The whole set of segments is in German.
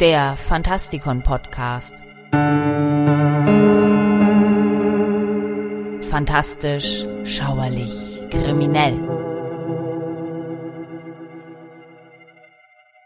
der Fantastikon Podcast. Fantastisch, schauerlich, kriminell.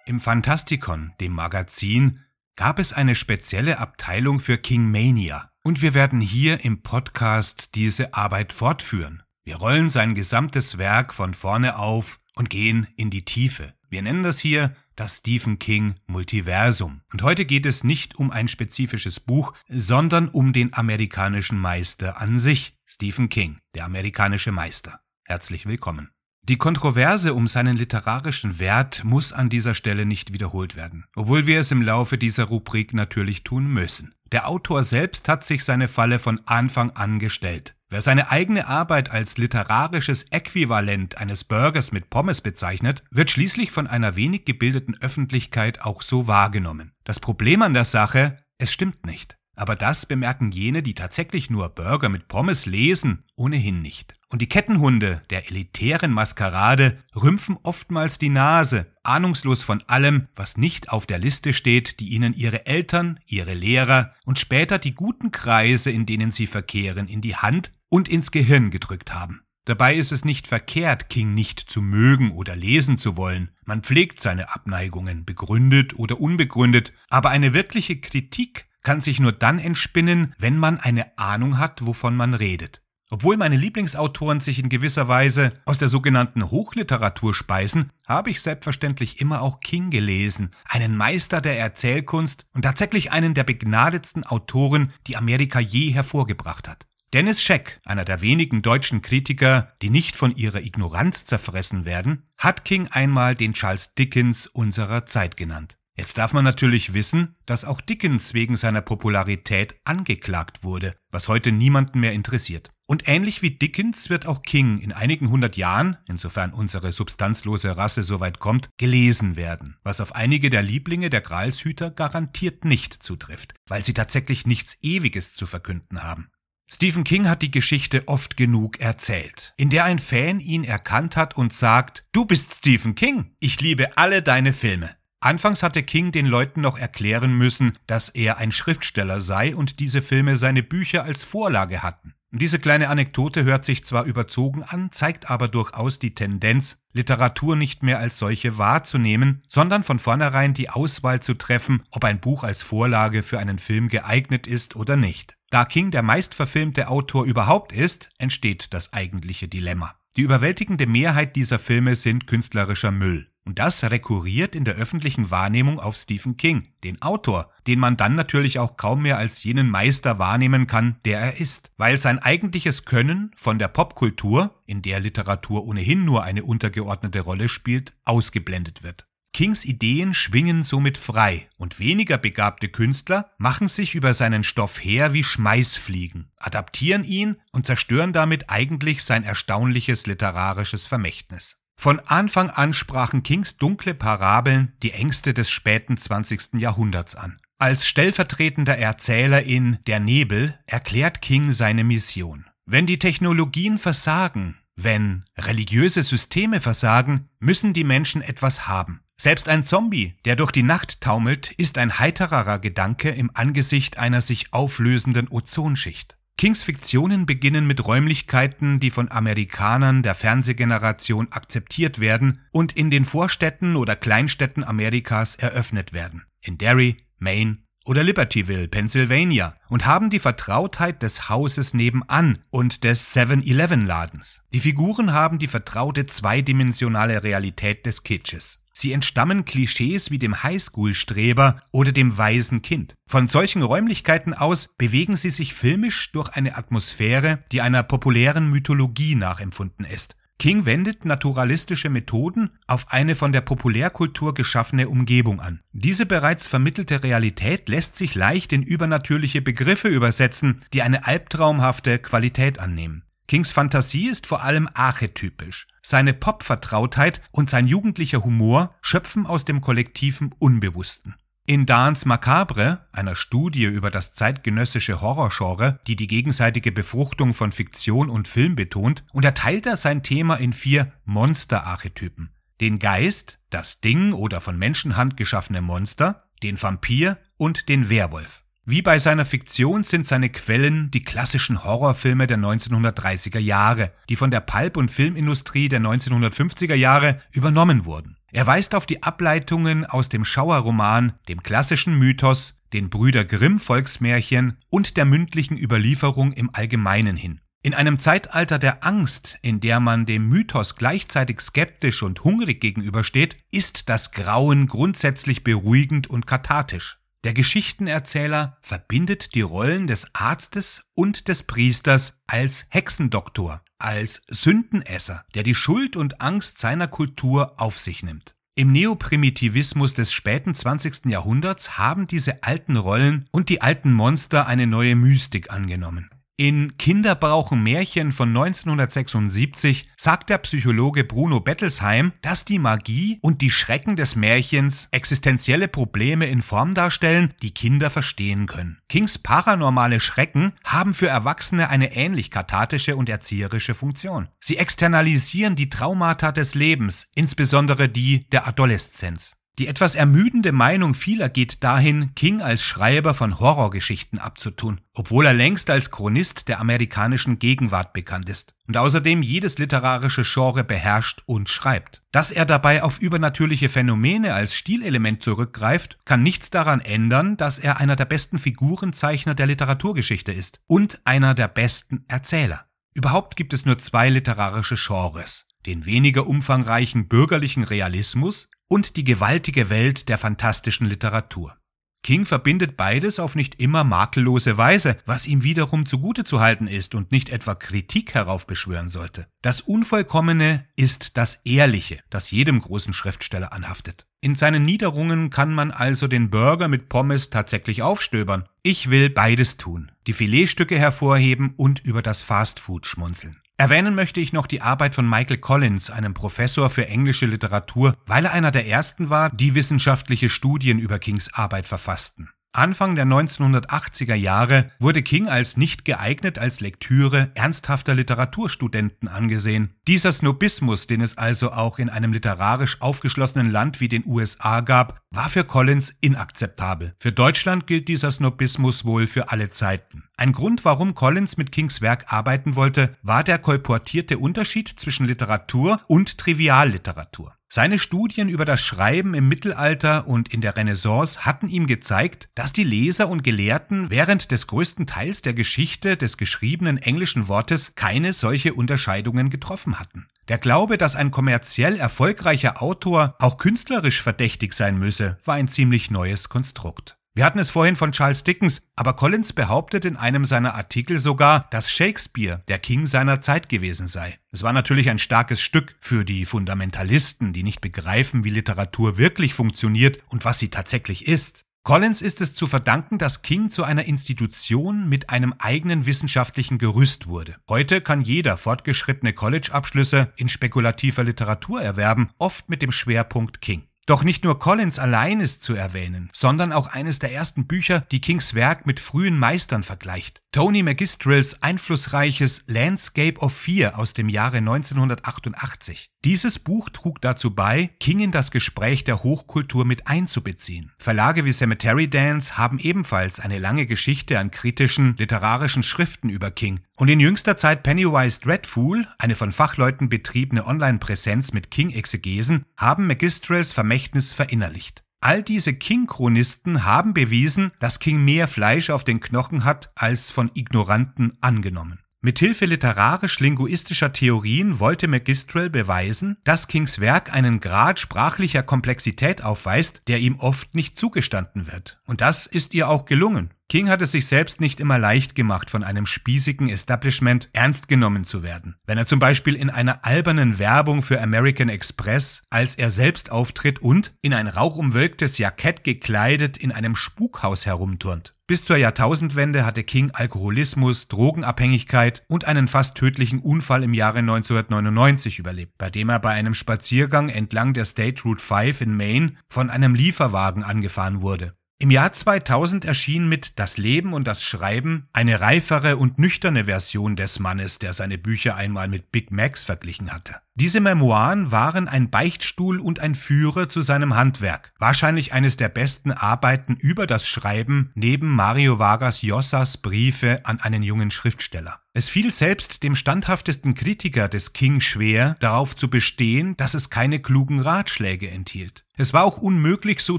Im Fantastikon, dem Magazin, gab es eine spezielle Abteilung für King Mania. Und wir werden hier im Podcast diese Arbeit fortführen. Wir rollen sein gesamtes Werk von vorne auf und gehen in die Tiefe. Wir nennen das hier das Stephen King Multiversum. Und heute geht es nicht um ein spezifisches Buch, sondern um den amerikanischen Meister an sich, Stephen King, der amerikanische Meister. Herzlich willkommen. Die Kontroverse um seinen literarischen Wert muss an dieser Stelle nicht wiederholt werden, obwohl wir es im Laufe dieser Rubrik natürlich tun müssen. Der Autor selbst hat sich seine Falle von Anfang an gestellt. Wer seine eigene Arbeit als literarisches Äquivalent eines Burgers mit Pommes bezeichnet, wird schließlich von einer wenig gebildeten Öffentlichkeit auch so wahrgenommen. Das Problem an der Sache, es stimmt nicht. Aber das bemerken jene, die tatsächlich nur Burger mit Pommes lesen, ohnehin nicht. Und die Kettenhunde der elitären Maskerade rümpfen oftmals die Nase, ahnungslos von allem, was nicht auf der Liste steht, die ihnen ihre Eltern, ihre Lehrer und später die guten Kreise, in denen sie verkehren, in die Hand und ins Gehirn gedrückt haben. Dabei ist es nicht verkehrt, King nicht zu mögen oder lesen zu wollen. Man pflegt seine Abneigungen, begründet oder unbegründet, aber eine wirkliche Kritik kann sich nur dann entspinnen, wenn man eine Ahnung hat, wovon man redet. Obwohl meine Lieblingsautoren sich in gewisser Weise aus der sogenannten Hochliteratur speisen, habe ich selbstverständlich immer auch King gelesen, einen Meister der Erzählkunst und tatsächlich einen der begnadetsten Autoren, die Amerika je hervorgebracht hat. Dennis Scheck, einer der wenigen deutschen Kritiker, die nicht von ihrer Ignoranz zerfressen werden, hat King einmal den Charles Dickens unserer Zeit genannt. Jetzt darf man natürlich wissen, dass auch Dickens wegen seiner Popularität angeklagt wurde, was heute niemanden mehr interessiert. Und ähnlich wie Dickens wird auch King in einigen hundert Jahren, insofern unsere substanzlose Rasse soweit kommt, gelesen werden, was auf einige der Lieblinge der Gralshüter garantiert nicht zutrifft, weil sie tatsächlich nichts Ewiges zu verkünden haben. Stephen King hat die Geschichte oft genug erzählt, in der ein Fan ihn erkannt hat und sagt, du bist Stephen King, ich liebe alle deine Filme. Anfangs hatte King den Leuten noch erklären müssen, dass er ein Schriftsteller sei und diese Filme seine Bücher als Vorlage hatten. Diese kleine Anekdote hört sich zwar überzogen an, zeigt aber durchaus die Tendenz, Literatur nicht mehr als solche wahrzunehmen, sondern von vornherein die Auswahl zu treffen, ob ein Buch als Vorlage für einen Film geeignet ist oder nicht. Da King der meistverfilmte Autor überhaupt ist, entsteht das eigentliche Dilemma. Die überwältigende Mehrheit dieser Filme sind künstlerischer Müll. Und das rekurriert in der öffentlichen Wahrnehmung auf Stephen King, den Autor, den man dann natürlich auch kaum mehr als jenen Meister wahrnehmen kann, der er ist, weil sein eigentliches Können von der Popkultur, in der Literatur ohnehin nur eine untergeordnete Rolle spielt, ausgeblendet wird. Kings Ideen schwingen somit frei und weniger begabte Künstler machen sich über seinen Stoff her wie Schmeißfliegen, adaptieren ihn und zerstören damit eigentlich sein erstaunliches literarisches Vermächtnis. Von Anfang an sprachen Kings dunkle Parabeln die Ängste des späten 20. Jahrhunderts an. Als stellvertretender Erzähler in Der Nebel erklärt King seine Mission. Wenn die Technologien versagen, wenn religiöse Systeme versagen, müssen die Menschen etwas haben. Selbst ein Zombie, der durch die Nacht taumelt, ist ein heitererer Gedanke im Angesicht einer sich auflösenden Ozonschicht. Kings Fiktionen beginnen mit Räumlichkeiten, die von Amerikanern der Fernsehgeneration akzeptiert werden und in den Vorstädten oder Kleinstädten Amerikas eröffnet werden. In Derry, Maine oder Libertyville, Pennsylvania und haben die Vertrautheit des Hauses nebenan und des 7-Eleven-Ladens. Die Figuren haben die vertraute zweidimensionale Realität des Kitsches. Sie entstammen Klischees wie dem Highschool-Streber oder dem weisen Kind. Von solchen Räumlichkeiten aus bewegen sie sich filmisch durch eine Atmosphäre, die einer populären Mythologie nachempfunden ist. King wendet naturalistische Methoden auf eine von der Populärkultur geschaffene Umgebung an. Diese bereits vermittelte Realität lässt sich leicht in übernatürliche Begriffe übersetzen, die eine albtraumhafte Qualität annehmen. Kings Fantasie ist vor allem archetypisch. Seine Pop-Vertrautheit und sein jugendlicher Humor schöpfen aus dem kollektiven Unbewussten. In Dans Macabre, einer Studie über das zeitgenössische Horrorgenre, die die gegenseitige Befruchtung von Fiktion und Film betont, unterteilt er sein Thema in vier Monsterarchetypen. Den Geist, das Ding oder von Menschenhand geschaffene Monster, den Vampir und den Werwolf. Wie bei seiner Fiktion sind seine Quellen die klassischen Horrorfilme der 1930er Jahre, die von der Pulp- und Filmindustrie der 1950er Jahre übernommen wurden. Er weist auf die Ableitungen aus dem Schauerroman, dem klassischen Mythos, den Brüder Grimm Volksmärchen und der mündlichen Überlieferung im Allgemeinen hin. In einem Zeitalter der Angst, in der man dem Mythos gleichzeitig skeptisch und hungrig gegenübersteht, ist das Grauen grundsätzlich beruhigend und kathartisch. Der Geschichtenerzähler verbindet die Rollen des Arztes und des Priesters als Hexendoktor, als Sündenesser, der die Schuld und Angst seiner Kultur auf sich nimmt. Im Neoprimitivismus des späten 20. Jahrhunderts haben diese alten Rollen und die alten Monster eine neue Mystik angenommen. In Kinder brauchen Märchen von 1976 sagt der Psychologe Bruno Bettelsheim, dass die Magie und die Schrecken des Märchens existenzielle Probleme in Form darstellen, die Kinder verstehen können. Kings paranormale Schrecken haben für Erwachsene eine ähnlich kathartische und erzieherische Funktion. Sie externalisieren die Traumata des Lebens, insbesondere die der Adoleszenz. Die etwas ermüdende Meinung vieler geht dahin, King als Schreiber von Horrorgeschichten abzutun, obwohl er längst als Chronist der amerikanischen Gegenwart bekannt ist und außerdem jedes literarische Genre beherrscht und schreibt. Dass er dabei auf übernatürliche Phänomene als Stilelement zurückgreift, kann nichts daran ändern, dass er einer der besten Figurenzeichner der Literaturgeschichte ist und einer der besten Erzähler. Überhaupt gibt es nur zwei literarische Genres. Den weniger umfangreichen bürgerlichen Realismus und die gewaltige Welt der fantastischen Literatur. King verbindet beides auf nicht immer makellose Weise, was ihm wiederum zugute zu halten ist und nicht etwa Kritik heraufbeschwören sollte. Das Unvollkommene ist das Ehrliche, das jedem großen Schriftsteller anhaftet. In seinen Niederungen kann man also den Burger mit Pommes tatsächlich aufstöbern. Ich will beides tun. Die Filetstücke hervorheben und über das Fastfood schmunzeln. Erwähnen möchte ich noch die Arbeit von Michael Collins, einem Professor für englische Literatur, weil er einer der ersten war, die wissenschaftliche Studien über Kings Arbeit verfassten. Anfang der 1980er Jahre wurde King als nicht geeignet als Lektüre ernsthafter Literaturstudenten angesehen. Dieser Snobismus, den es also auch in einem literarisch aufgeschlossenen Land wie den USA gab, war für Collins inakzeptabel. Für Deutschland gilt dieser Snobismus wohl für alle Zeiten. Ein Grund, warum Collins mit Kings Werk arbeiten wollte, war der kolportierte Unterschied zwischen Literatur und Trivialliteratur. Seine Studien über das Schreiben im Mittelalter und in der Renaissance hatten ihm gezeigt, dass die Leser und Gelehrten während des größten Teils der Geschichte des geschriebenen englischen Wortes keine solche Unterscheidungen getroffen hatten. Der Glaube, dass ein kommerziell erfolgreicher Autor auch künstlerisch verdächtig sein müsse, war ein ziemlich neues Konstrukt. Wir hatten es vorhin von Charles Dickens, aber Collins behauptet in einem seiner Artikel sogar, dass Shakespeare der King seiner Zeit gewesen sei. Es war natürlich ein starkes Stück für die Fundamentalisten, die nicht begreifen, wie Literatur wirklich funktioniert und was sie tatsächlich ist. Collins ist es zu verdanken, dass King zu einer Institution mit einem eigenen wissenschaftlichen Gerüst wurde. Heute kann jeder fortgeschrittene College-Abschlüsse in spekulativer Literatur erwerben, oft mit dem Schwerpunkt King. Doch nicht nur Collins allein ist zu erwähnen, sondern auch eines der ersten Bücher, die Kings Werk mit frühen Meistern vergleicht. Tony Magistrals einflussreiches Landscape of Fear aus dem Jahre 1988. Dieses Buch trug dazu bei, King in das Gespräch der Hochkultur mit einzubeziehen. Verlage wie Cemetery Dance haben ebenfalls eine lange Geschichte an kritischen literarischen Schriften über King. Und in jüngster Zeit Pennywise Dreadful, eine von Fachleuten betriebene Online-Präsenz mit King-Exegesen, haben Magistrals Vermächtnis verinnerlicht. All diese King-Chronisten haben bewiesen, dass King mehr Fleisch auf den Knochen hat, als von Ignoranten angenommen. Mithilfe literarisch-linguistischer Theorien wollte Magistral beweisen, dass Kings Werk einen Grad sprachlicher Komplexität aufweist, der ihm oft nicht zugestanden wird. Und das ist ihr auch gelungen. King hat es sich selbst nicht immer leicht gemacht, von einem spießigen Establishment ernst genommen zu werden. Wenn er zum Beispiel in einer albernen Werbung für American Express als er selbst auftritt und in ein rauchumwölktes Jackett gekleidet in einem Spukhaus herumturnt. Bis zur Jahrtausendwende hatte King Alkoholismus, Drogenabhängigkeit und einen fast tödlichen Unfall im Jahre 1999 überlebt, bei dem er bei einem Spaziergang entlang der State Route 5 in Maine von einem Lieferwagen angefahren wurde. Im Jahr 2000 erschien mit Das Leben und das Schreiben eine reifere und nüchterne Version des Mannes, der seine Bücher einmal mit Big Macs verglichen hatte. Diese Memoiren waren ein Beichtstuhl und ein Führer zu seinem Handwerk. Wahrscheinlich eines der besten Arbeiten über das Schreiben neben Mario Vargas Llosas Briefe an einen jungen Schriftsteller. Es fiel selbst dem standhaftesten Kritiker des King schwer, darauf zu bestehen, dass es keine klugen Ratschläge enthielt. Es war auch unmöglich so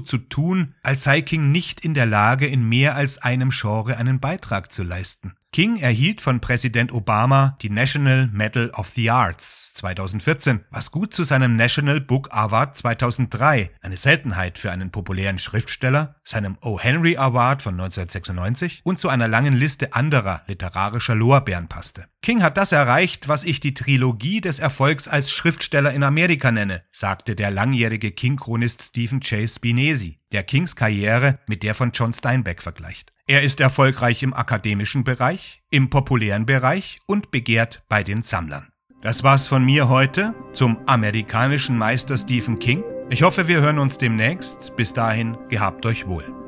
zu tun, als sei King nicht in der Lage, in mehr als einem Genre einen Beitrag zu leisten. King erhielt von Präsident Obama die National Medal of the Arts 2014, was gut zu seinem National Book Award 2003, eine Seltenheit für einen populären Schriftsteller, seinem O. Henry Award von 1996 und zu einer langen Liste anderer literarischer Lorbeeren passte. King hat das erreicht, was ich die Trilogie des Erfolgs als Schriftsteller in Amerika nenne, sagte der langjährige King-Chronist Stephen Chase Spinesi, der Kings Karriere mit der von John Steinbeck vergleicht. Er ist erfolgreich im akademischen Bereich, im populären Bereich und begehrt bei den Sammlern. Das war's von mir heute zum amerikanischen Meister Stephen King. Ich hoffe, wir hören uns demnächst. Bis dahin, gehabt euch wohl.